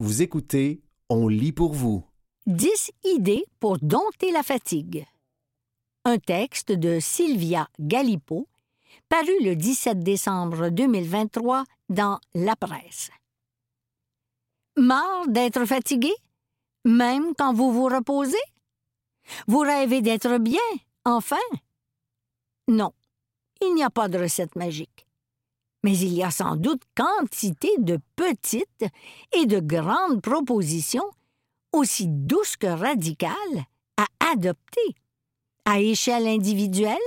Vous écoutez On lit pour vous. 10 idées pour dompter la fatigue. Un texte de Sylvia Galipo, paru le 17 décembre 2023 dans La Presse. Marre d'être fatigué, même quand vous vous reposez? Vous rêvez d'être bien, enfin? Non, il n'y a pas de recette magique. Mais il y a sans doute quantité de petites et de grandes propositions, aussi douces que radicales, à adopter, à échelle individuelle,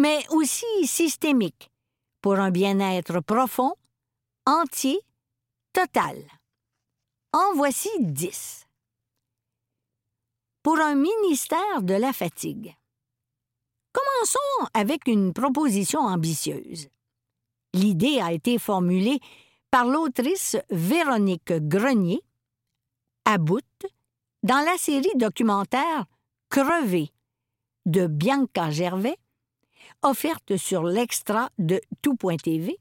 mais aussi systémique, pour un bien-être profond, entier, total. En voici dix. Pour un ministère de la fatigue. Commençons avec une proposition ambitieuse. L'idée a été formulée par l'autrice Véronique Grenier, à bout, dans la série documentaire Crevé de Bianca Gervais, offerte sur l'extra de tout.tv,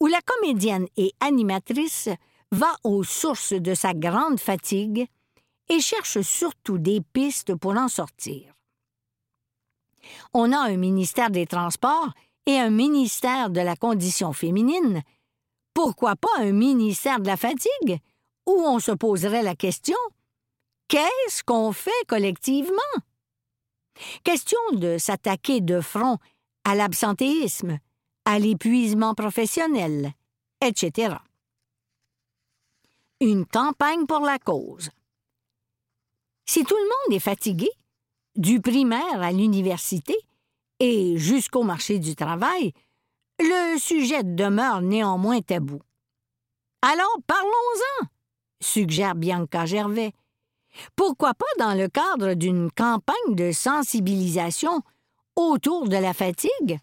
où la comédienne et animatrice va aux sources de sa grande fatigue et cherche surtout des pistes pour en sortir. On a un ministère des Transports et un ministère de la condition féminine. Pourquoi pas un ministère de la fatigue, où on se poserait la question Qu'est-ce qu'on fait collectivement? Question de s'attaquer de front à l'absentéisme, à l'épuisement professionnel, etc. Une campagne pour la cause. Si tout le monde est fatigué, du primaire à l'université et jusqu'au marché du travail, le sujet demeure néanmoins tabou. Alors parlons-en, suggère Bianca Gervais. Pourquoi pas dans le cadre d'une campagne de sensibilisation autour de la fatigue?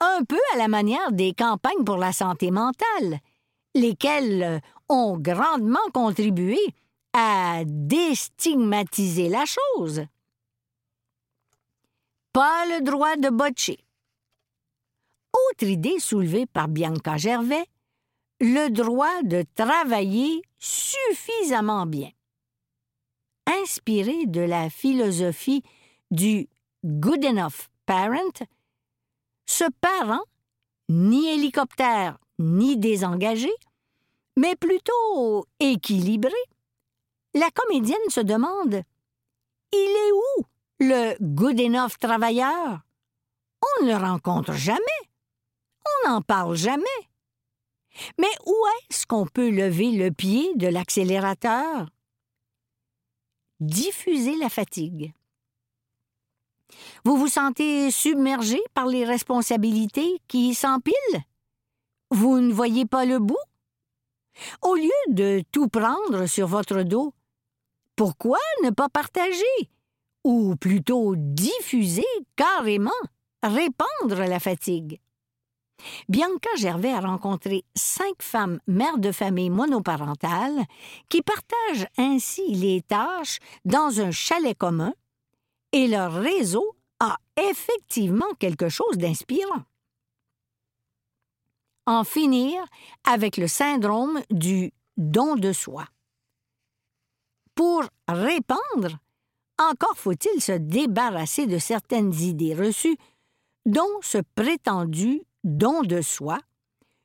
Un peu à la manière des campagnes pour la santé mentale, lesquelles ont grandement contribué à déstigmatiser la chose. Pas le droit de botcher. Autre idée soulevée par Bianca Gervais, le droit de travailler suffisamment bien. Inspiré de la philosophie du good enough parent, ce parent, ni hélicoptère ni désengagé, mais plutôt équilibré, la comédienne se demande Il est où? Le good enough travailleur? On ne le rencontre jamais. On n'en parle jamais. Mais où est-ce qu'on peut lever le pied de l'accélérateur? Diffuser la fatigue. Vous vous sentez submergé par les responsabilités qui s'empilent? Vous ne voyez pas le bout? Au lieu de tout prendre sur votre dos, pourquoi ne pas partager, ou plutôt diffuser carrément, répandre la fatigue? Bianca Gervais a rencontré cinq femmes mères de famille monoparentales qui partagent ainsi les tâches dans un chalet commun et leur réseau a effectivement quelque chose d'inspirant. En finir avec le syndrome du don de soi. Pour répandre, encore faut-il se débarrasser de certaines idées reçues, dont ce prétendu don de soi,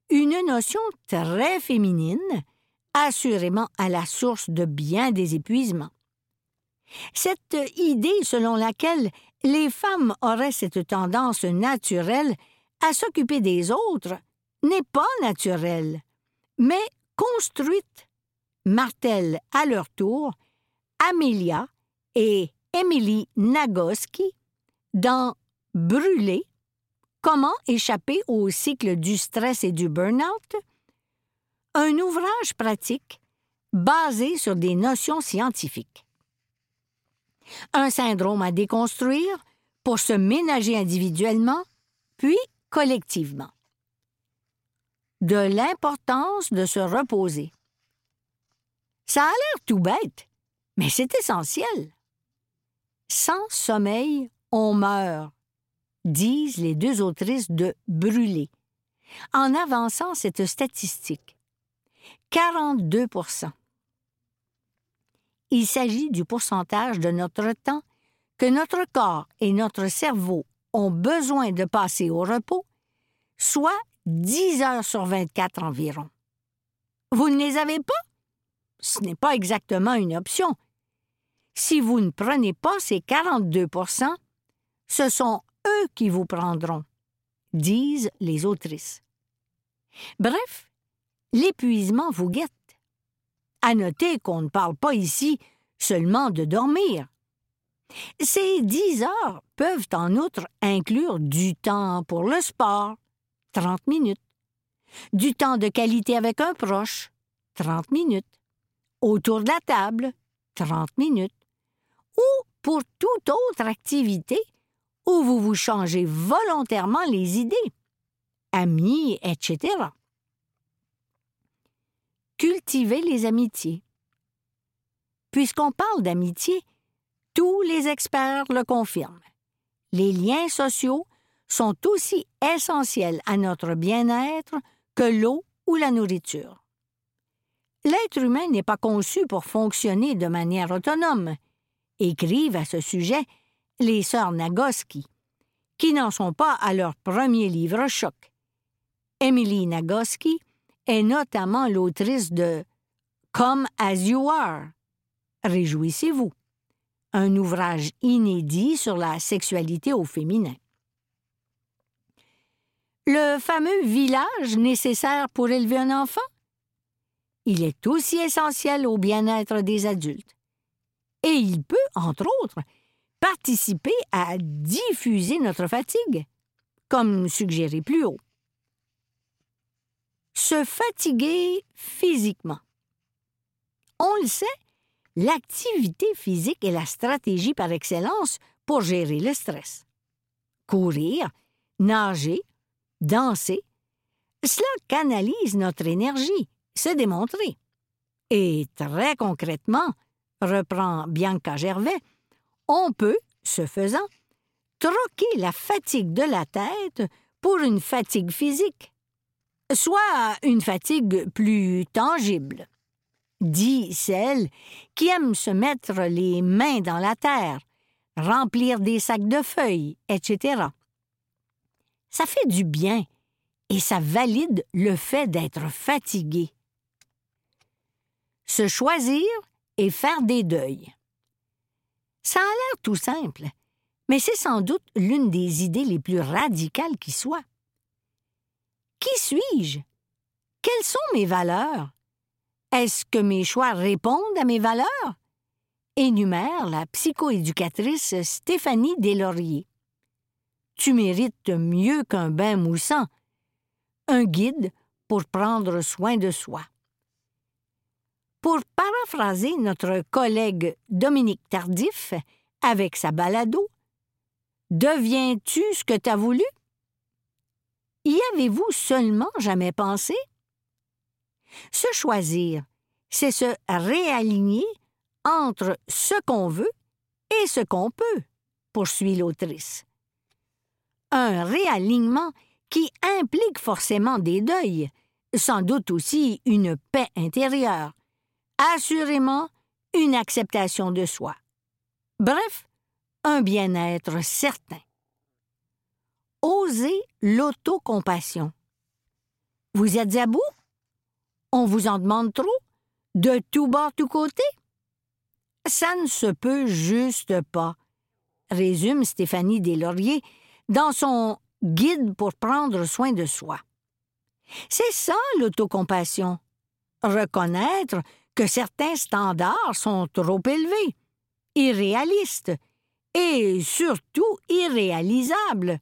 une notion très féminine, assurément à la source de bien des épuisements. Cette idée selon laquelle les femmes auraient cette tendance naturelle à s'occuper des autres n'est pas naturelle, mais construite, martèle à leur tour Amelia et Emily Nagoski dans Brûler Comment échapper au cycle du stress et du burn-out? Un ouvrage pratique basé sur des notions scientifiques. Un syndrome à déconstruire pour se ménager individuellement, puis collectivement. De l'importance de se reposer. Ça a l'air tout bête, mais c'est essentiel. Sans sommeil, on meurt disent les deux autrices de Brûler, en avançant cette statistique. 42% il s'agit du pourcentage de notre temps que notre corps et notre cerveau ont besoin de passer au repos, soit 10 heures sur 24 environ. Vous ne les avez pas? Ce n'est pas exactement une option. Si vous ne prenez pas ces 42% ce sont eux qui vous prendront, disent les autrices. Bref, l'épuisement vous guette. À noter qu'on ne parle pas ici seulement de dormir. Ces dix heures peuvent en outre inclure du temps pour le sport, 30 minutes, du temps de qualité avec un proche, 30 minutes, autour de la table, 30 minutes, ou pour toute autre activité où vous vous changez volontairement les idées, amis, etc. Cultivez les amitiés. Puisqu'on parle d'amitié, tous les experts le confirment. Les liens sociaux sont aussi essentiels à notre bien-être que l'eau ou la nourriture. L'être humain n'est pas conçu pour fonctionner de manière autonome, écrivent à ce sujet les sœurs Nagoski, qui n'en sont pas à leur premier livre choc. Emily Nagoski est notamment l'autrice de Come as You Are. Réjouissez-vous. Un ouvrage inédit sur la sexualité au féminin. Le fameux village nécessaire pour élever un enfant? Il est aussi essentiel au bien-être des adultes. Et il peut, entre autres, participer à diffuser notre fatigue, comme suggéré plus haut. Se fatiguer physiquement. On le sait, l'activité physique est la stratégie par excellence pour gérer le stress. Courir, nager, danser, cela canalise notre énergie, c'est démontré. Et très concrètement, reprend Bianca Gervais, on peut, ce faisant, troquer la fatigue de la tête pour une fatigue physique, soit une fatigue plus tangible, dit celle qui aime se mettre les mains dans la terre, remplir des sacs de feuilles, etc. Ça fait du bien et ça valide le fait d'être fatigué. Se choisir et faire des deuils. Ça a l'air tout simple, mais c'est sans doute l'une des idées les plus radicales qui soit. Qui suis-je? Quelles sont mes valeurs? Est-ce que mes choix répondent à mes valeurs? énumère la psychoéducatrice Stéphanie Deslauriers. Tu mérites mieux qu'un bain moussant, un guide pour prendre soin de soi. Pour paraphraser notre collègue Dominique Tardif avec sa balado, Deviens-tu ce que t'as voulu? Y avez-vous seulement jamais pensé? Se choisir, c'est se réaligner entre ce qu'on veut et ce qu'on peut, poursuit l'autrice. Un réalignement qui implique forcément des deuils, sans doute aussi une paix intérieure, assurément une acceptation de soi. Bref, un bien-être certain. Osez l'autocompassion. Vous êtes à bout? On vous en demande trop? De tout bord, tout côté? Ça ne se peut juste pas, résume Stéphanie Deslauriers dans son Guide pour prendre soin de soi. C'est ça l'autocompassion. Reconnaître que certains standards sont trop élevés, irréalistes et surtout irréalisables,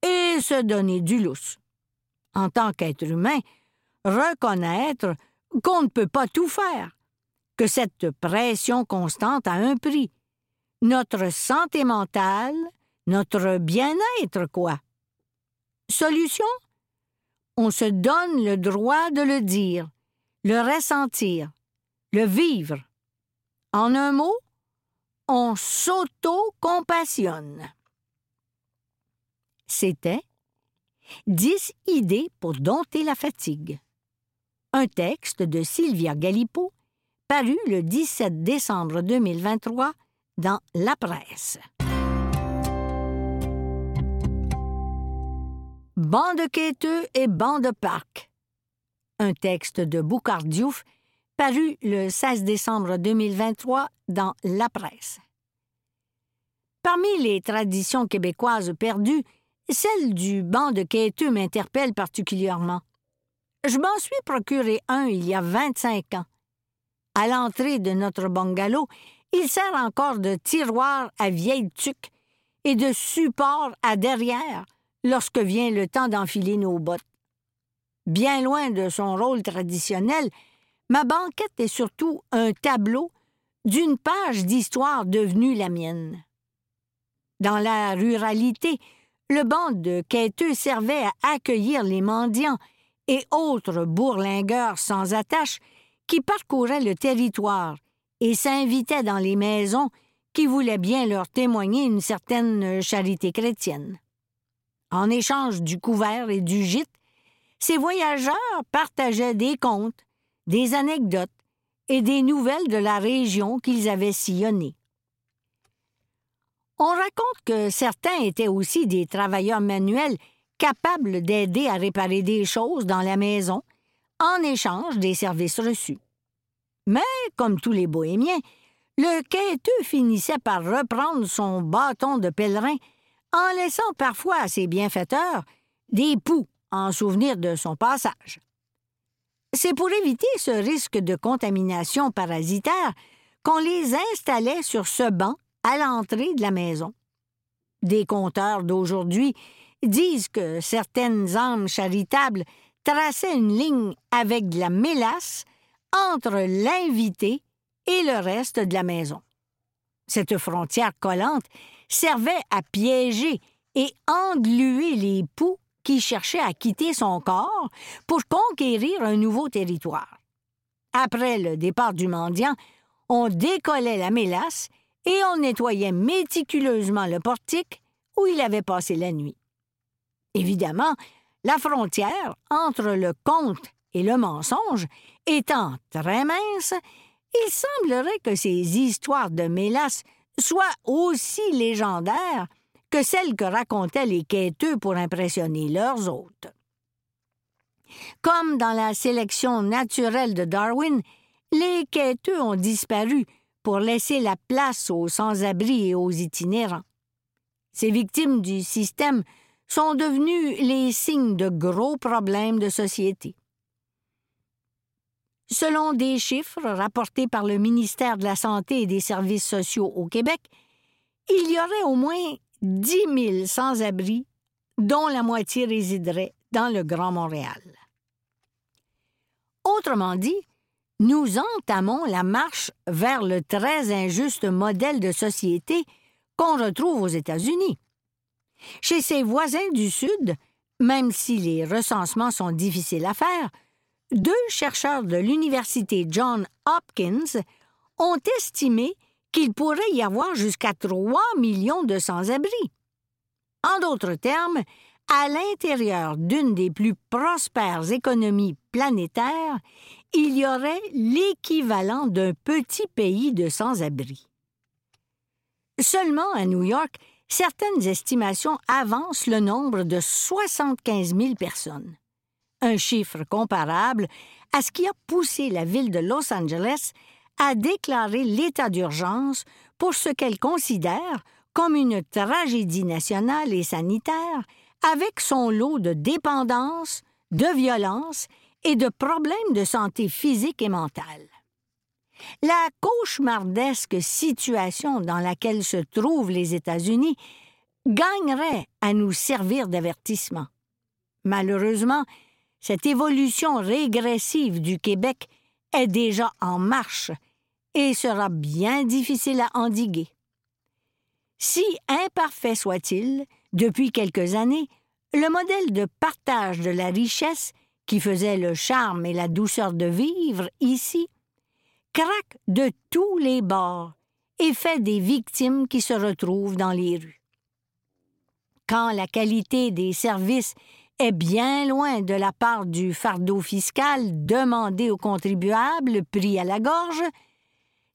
et se donner du lousse. En tant qu'être humain, reconnaître qu'on ne peut pas tout faire, que cette pression constante a un prix. Notre santé mentale, notre bien-être, quoi. Solution? On se donne le droit de le dire, le ressentir, le vivre. En un mot, on s'auto-compassionne. C'était Dix idées pour dompter la fatigue. Un texte de Sylvia Galipo, paru le 17 décembre 2023 dans La Presse. Bande quêteux et bande parc. Un texte de Boucard Diouf paru le 16 décembre 2023 dans La Presse. Parmi les traditions québécoises perdues, celle du banc de quêteux m'interpelle particulièrement. Je m'en suis procuré un il y a 25 ans. À l'entrée de notre bungalow, il sert encore de tiroir à vieille tuque et de support à derrière lorsque vient le temps d'enfiler nos bottes. Bien loin de son rôle traditionnel, ma banquette est surtout un tableau d'une page d'histoire devenue la mienne. Dans la ruralité, le banc de quêteux servait à accueillir les mendiants et autres bourlingueurs sans attache qui parcouraient le territoire et s'invitaient dans les maisons qui voulaient bien leur témoigner une certaine charité chrétienne. En échange du couvert et du gîte, ces voyageurs partageaient des contes, des anecdotes et des nouvelles de la région qu'ils avaient sillonnée. On raconte que certains étaient aussi des travailleurs manuels capables d'aider à réparer des choses dans la maison en échange des services reçus. Mais, comme tous les bohémiens, le quêteux finissait par reprendre son bâton de pèlerin en laissant parfois à ses bienfaiteurs des poux en souvenir de son passage. C'est pour éviter ce risque de contamination parasitaire qu'on les installait sur ce banc à l'entrée de la maison. Des conteurs d'aujourd'hui disent que certaines âmes charitables traçaient une ligne avec de la mélasse entre l'invité et le reste de la maison. Cette frontière collante servait à piéger et engluer les poux qui cherchaient à quitter son corps pour conquérir un nouveau territoire. Après le départ du mendiant, on décollait la mélasse et on nettoyait méticuleusement le portique où il avait passé la nuit. Évidemment, la frontière entre le conte et le mensonge étant très mince, il semblerait que ces histoires de mélasse soient aussi légendaires que celles que racontaient les quêteux pour impressionner leurs hôtes. Comme dans la sélection naturelle de Darwin, les quêteux ont disparu pour laisser la place aux sans-abri et aux itinérants. Ces victimes du système sont devenues les signes de gros problèmes de société. Selon des chiffres rapportés par le ministère de la Santé et des Services sociaux au Québec, il y aurait au moins 10 000 sans-abri, dont la moitié résiderait dans le Grand Montréal. Autrement dit, nous entamons la marche vers le très injuste modèle de société qu'on retrouve aux États-Unis. Chez ses voisins du Sud, même si les recensements sont difficiles à faire, deux chercheurs de l'Université John Hopkins ont estimé qu'il pourrait y avoir jusqu'à 3 millions de sans-abri. En d'autres termes, à l'intérieur d'une des plus prospères économies planétaires, il y aurait l'équivalent d'un petit pays de sans-abri. Seulement à New York, certaines estimations avancent le nombre de 75 000 personnes un chiffre comparable à ce qui a poussé la ville de Los Angeles à déclarer l'état d'urgence pour ce qu'elle considère comme une tragédie nationale et sanitaire avec son lot de dépendance, de violence et de problèmes de santé physique et mentale. La cauchemardesque situation dans laquelle se trouvent les États-Unis gagnerait à nous servir d'avertissement. Malheureusement, cette évolution régressive du Québec est déjà en marche et sera bien difficile à endiguer. Si imparfait soit-il, depuis quelques années, le modèle de partage de la richesse qui faisait le charme et la douceur de vivre ici craque de tous les bords et fait des victimes qui se retrouvent dans les rues. Quand la qualité des services est bien loin de la part du fardeau fiscal demandé aux contribuables pris à la gorge,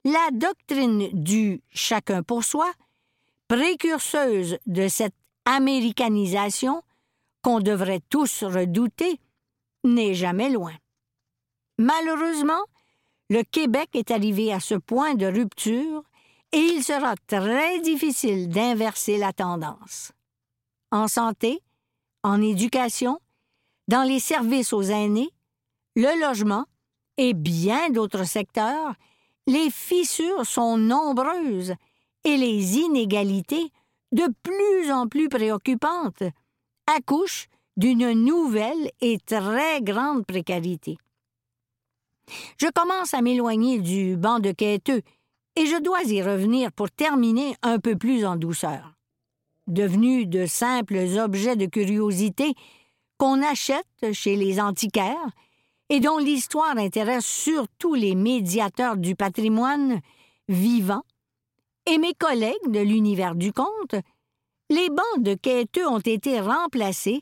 la doctrine du chacun pour soi, précurseuse de cette américanisation qu'on devrait tous redouter, n'est jamais loin. Malheureusement, le Québec est arrivé à ce point de rupture et il sera très difficile d'inverser la tendance. En santé, en éducation, dans les services aux aînés, le logement et bien d'autres secteurs, les fissures sont nombreuses et les inégalités de plus en plus préoccupantes accouchent d'une nouvelle et très grande précarité. Je commence à m'éloigner du banc de quêteux et je dois y revenir pour terminer un peu plus en douceur. Devenus de simples objets de curiosité qu'on achète chez les antiquaires et dont l'histoire intéresse surtout les médiateurs du patrimoine vivant et mes collègues de l'univers du conte, les bancs de quêteux ont été remplacés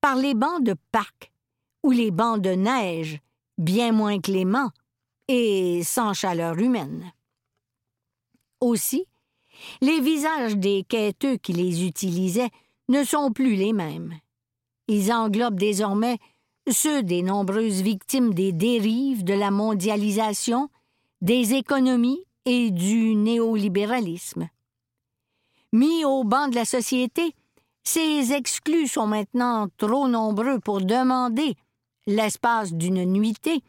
par les bancs de parc ou les bancs de neige, bien moins cléments et sans chaleur humaine. Aussi, les visages des quêteux qui les utilisaient ne sont plus les mêmes. Ils englobent désormais ceux des nombreuses victimes des dérives de la mondialisation, des économies et du néolibéralisme. Mis au banc de la société, ces exclus sont maintenant trop nombreux pour demander, l'espace d'une nuitée,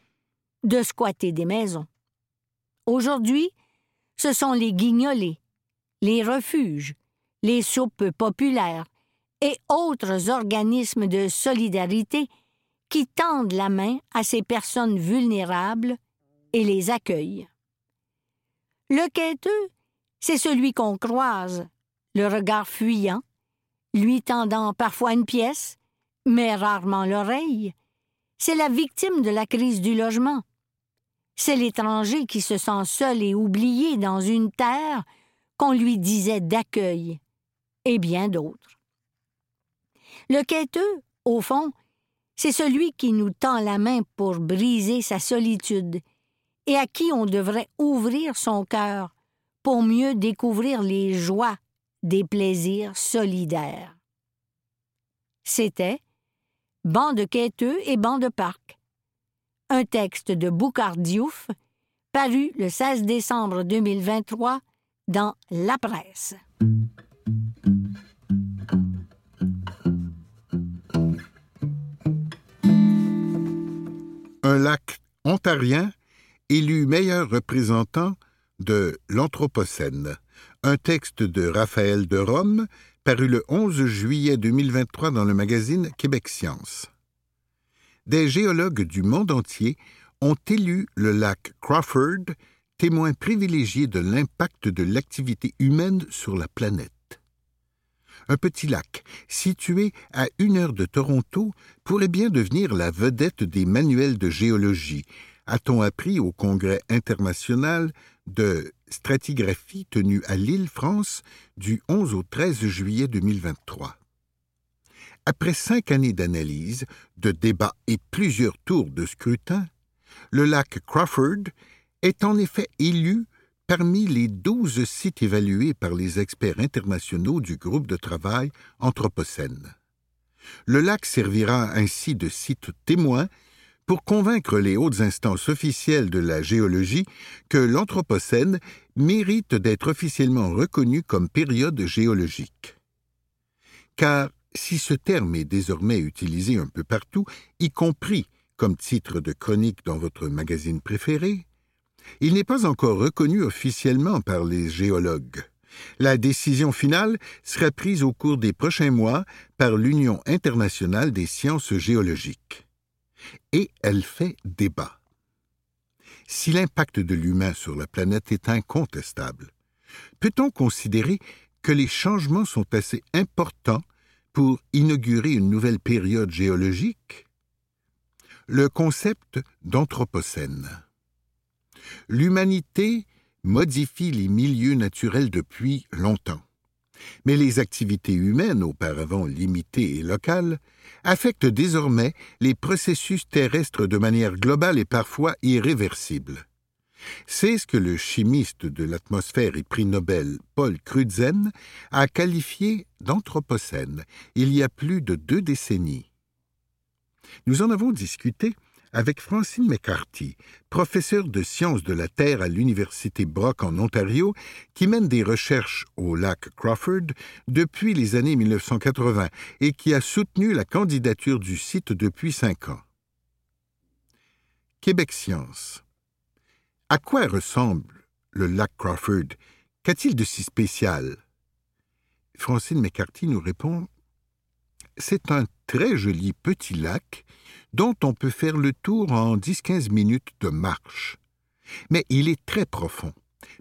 de squatter des maisons. Aujourd'hui, ce sont les guignolés, les refuges, les soupes populaires et autres organismes de solidarité qui tendent la main à ces personnes vulnérables et les accueillent. Le quêteux, c'est celui qu'on croise, le regard fuyant, lui tendant parfois une pièce, mais rarement l'oreille. C'est la victime de la crise du logement, c'est l'étranger qui se sent seul et oublié dans une terre qu'on lui disait d'accueil, et bien d'autres. Le quêteux, au fond, c'est celui qui nous tend la main pour briser sa solitude, et à qui on devrait ouvrir son cœur pour mieux découvrir les joies des plaisirs solidaires. C'était banc de quêteux et banc de parc un texte de Boucard Diouf, paru le 16 décembre 2023 dans La Presse. Un lac ontarien élu meilleur représentant de l'Anthropocène, un texte de Raphaël de Rome, paru le 11 juillet 2023 dans le magazine Québec Science des géologues du monde entier ont élu le lac Crawford témoin privilégié de l'impact de l'activité humaine sur la planète. Un petit lac, situé à une heure de Toronto, pourrait bien devenir la vedette des manuels de géologie, a-t-on appris au Congrès international de stratigraphie tenu à Lille, France, du 11 au 13 juillet 2023. Après cinq années d'analyse, de débats et plusieurs tours de scrutin, le lac Crawford est en effet élu parmi les douze sites évalués par les experts internationaux du groupe de travail Anthropocène. Le lac servira ainsi de site témoin pour convaincre les hautes instances officielles de la géologie que l'Anthropocène mérite d'être officiellement reconnu comme période géologique. Car si ce terme est désormais utilisé un peu partout, y compris comme titre de chronique dans votre magazine préféré, il n'est pas encore reconnu officiellement par les géologues. La décision finale sera prise au cours des prochains mois par l'Union internationale des sciences géologiques. Et elle fait débat. Si l'impact de l'humain sur la planète est incontestable, peut-on considérer que les changements sont assez importants pour inaugurer une nouvelle période géologique? Le concept d'Anthropocène. L'humanité modifie les milieux naturels depuis longtemps. Mais les activités humaines, auparavant limitées et locales, affectent désormais les processus terrestres de manière globale et parfois irréversible. C'est ce que le chimiste de l'atmosphère et prix Nobel Paul Crutzen a qualifié d'anthropocène il y a plus de deux décennies. Nous en avons discuté avec Francine McCarthy, professeure de sciences de la Terre à l'Université Brock en Ontario, qui mène des recherches au lac Crawford depuis les années 1980 et qui a soutenu la candidature du site depuis cinq ans. Québec Science. À quoi ressemble le lac Crawford? Qu'a-t-il de si spécial? Francine McCarthy nous répond C'est un très joli petit lac dont on peut faire le tour en 10-15 minutes de marche. Mais il est très profond,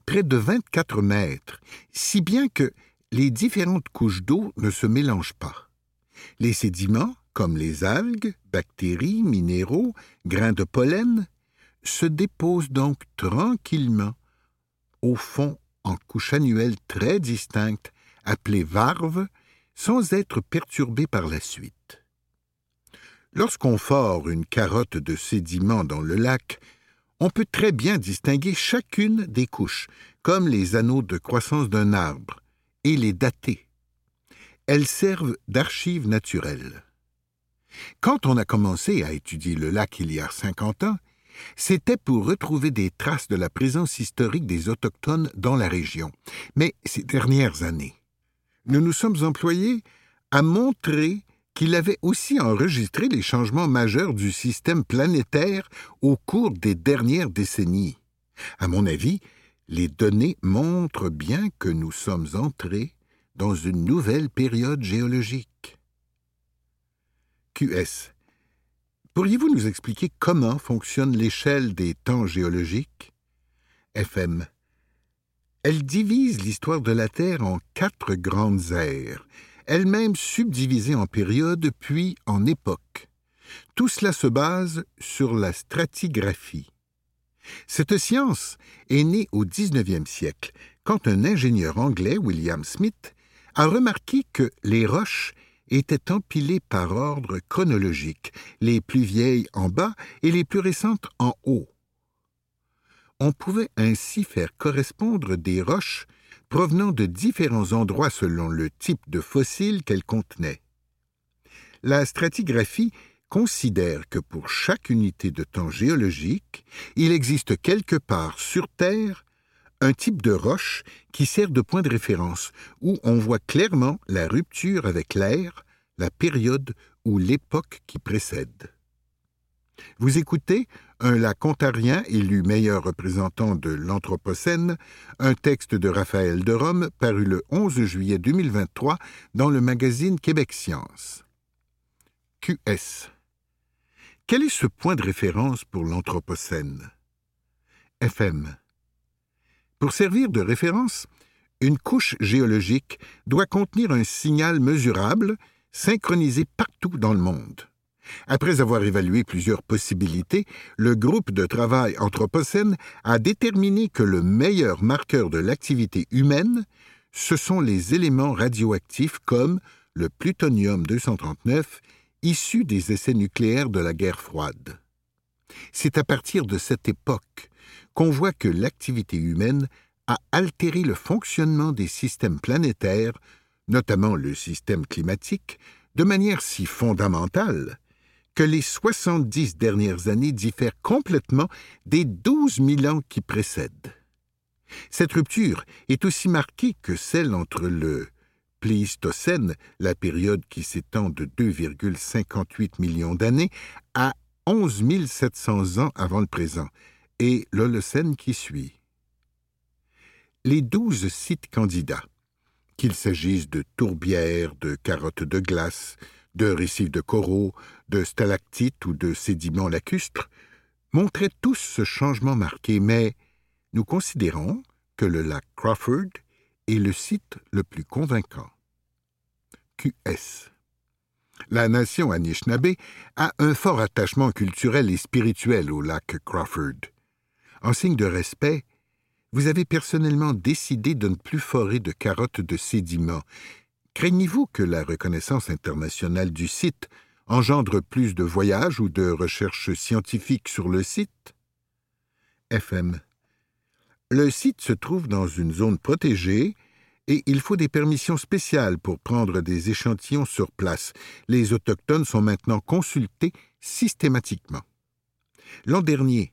près de 24 mètres, si bien que les différentes couches d'eau ne se mélangent pas. Les sédiments, comme les algues, bactéries, minéraux, grains de pollen, se déposent donc tranquillement au fond en couches annuelles très distinctes, appelées varves, sans être perturbées par la suite. Lorsqu'on fore une carotte de sédiments dans le lac, on peut très bien distinguer chacune des couches, comme les anneaux de croissance d'un arbre, et les dater. Elles servent d'archives naturelles. Quand on a commencé à étudier le lac il y a cinquante ans, c'était pour retrouver des traces de la présence historique des Autochtones dans la région. Mais ces dernières années, nous nous sommes employés à montrer qu'il avait aussi enregistré les changements majeurs du système planétaire au cours des dernières décennies. À mon avis, les données montrent bien que nous sommes entrés dans une nouvelle période géologique. QS. Pourriez-vous nous expliquer comment fonctionne l'échelle des temps géologiques? FM. Elle divise l'histoire de la Terre en quatre grandes ères, elle-même subdivisée en périodes puis en époques. Tout cela se base sur la stratigraphie. Cette science est née au XIXe siècle, quand un ingénieur anglais, William Smith, a remarqué que les roches étaient empilées par ordre chronologique, les plus vieilles en bas et les plus récentes en haut. On pouvait ainsi faire correspondre des roches provenant de différents endroits selon le type de fossile qu'elle contenait. La stratigraphie considère que pour chaque unité de temps géologique, il existe quelque part sur Terre un type de roche qui sert de point de référence, où on voit clairement la rupture avec l'air, la période ou l'époque qui précède. Vous écoutez un lac ontarien élu meilleur représentant de l'Anthropocène, un texte de Raphaël de Rome paru le 11 juillet 2023 dans le magazine Québec Science. QS. Quel est ce point de référence pour l'Anthropocène? FM. Pour servir de référence, une couche géologique doit contenir un signal mesurable synchronisé partout dans le monde. Après avoir évalué plusieurs possibilités, le groupe de travail Anthropocène a déterminé que le meilleur marqueur de l'activité humaine, ce sont les éléments radioactifs comme le plutonium-239, issu des essais nucléaires de la guerre froide. C'est à partir de cette époque qu'on voit que l'activité humaine a altéré le fonctionnement des systèmes planétaires, notamment le système climatique, de manière si fondamentale que les 70 dernières années diffèrent complètement des 12 000 ans qui précèdent. Cette rupture est aussi marquée que celle entre le Pléistocène, la période qui s'étend de 2,58 millions d'années, à 11 700 ans avant le présent, et l'Holocène qui suit. Les douze sites candidats, qu'il s'agisse de tourbières, de carottes de glace, de récifs de coraux, de stalactites ou de sédiments lacustres, montraient tous ce changement marqué, mais nous considérons que le lac Crawford est le site le plus convaincant. QS. La nation Anishinaabe a un fort attachement culturel et spirituel au lac Crawford. En signe de respect, vous avez personnellement décidé de ne plus forer de carottes de sédiments. Craignez-vous que la reconnaissance internationale du site engendre plus de voyages ou de recherches scientifiques sur le site? FM. Le site se trouve dans une zone protégée et il faut des permissions spéciales pour prendre des échantillons sur place. Les Autochtones sont maintenant consultés systématiquement. L'an dernier,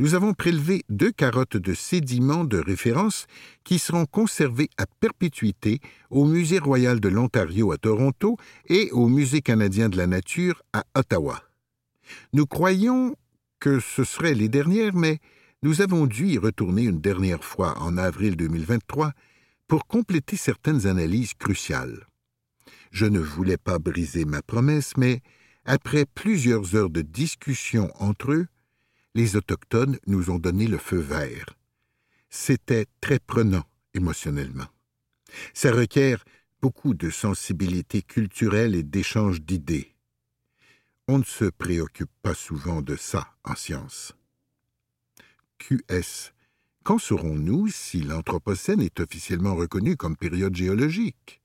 nous avons prélevé deux carottes de sédiments de référence qui seront conservées à perpétuité au Musée royal de l'Ontario à Toronto et au Musée canadien de la nature à Ottawa. Nous croyons que ce seraient les dernières, mais nous avons dû y retourner une dernière fois en avril 2023 pour compléter certaines analyses cruciales. Je ne voulais pas briser ma promesse, mais après plusieurs heures de discussion entre eux, les Autochtones nous ont donné le feu vert. C'était très prenant émotionnellement. Ça requiert beaucoup de sensibilité culturelle et d'échange d'idées. On ne se préoccupe pas souvent de ça en science. QS. Quand saurons-nous si l'Anthropocène est officiellement reconnu comme période géologique?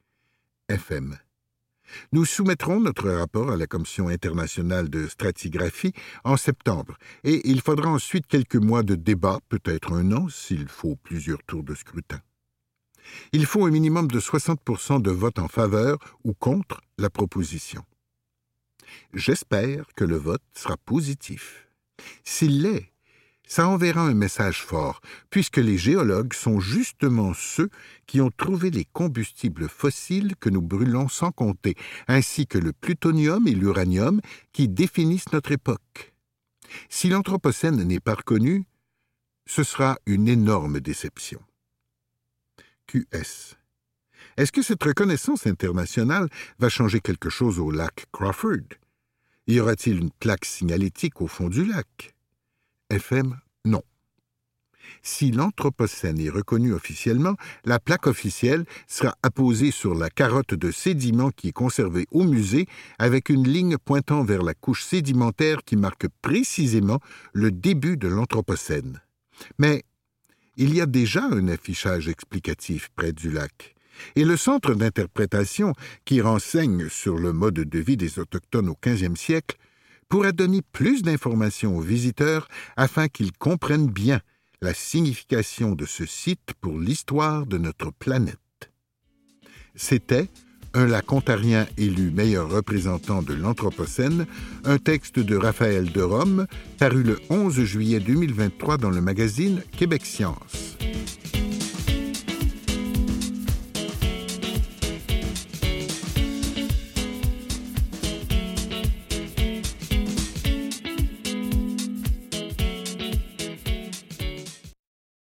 FM. Nous soumettrons notre rapport à la Commission internationale de stratigraphie en septembre, et il faudra ensuite quelques mois de débat, peut-être un an s'il faut plusieurs tours de scrutin. Il faut un minimum de 60% de votes en faveur ou contre la proposition. J'espère que le vote sera positif. S'il l'est, ça enverra un message fort, puisque les géologues sont justement ceux qui ont trouvé les combustibles fossiles que nous brûlons sans compter, ainsi que le plutonium et l'uranium qui définissent notre époque. Si l'Anthropocène n'est pas reconnu, ce sera une énorme déception. QS. Est-ce que cette reconnaissance internationale va changer quelque chose au lac Crawford? Y aura-t-il une plaque signalétique au fond du lac? FM, non. Si l'Anthropocène est reconnu officiellement, la plaque officielle sera apposée sur la carotte de sédiments qui est conservée au musée avec une ligne pointant vers la couche sédimentaire qui marque précisément le début de l'Anthropocène. Mais il y a déjà un affichage explicatif près du lac. Et le centre d'interprétation qui renseigne sur le mode de vie des Autochtones au XVe siècle pourrait donner plus d'informations aux visiteurs afin qu'ils comprennent bien la signification de ce site pour l'histoire de notre planète. C'était un lac ontarien élu meilleur représentant de l'Anthropocène, un texte de Raphaël de Rome, paru le 11 juillet 2023 dans le magazine Québec Science.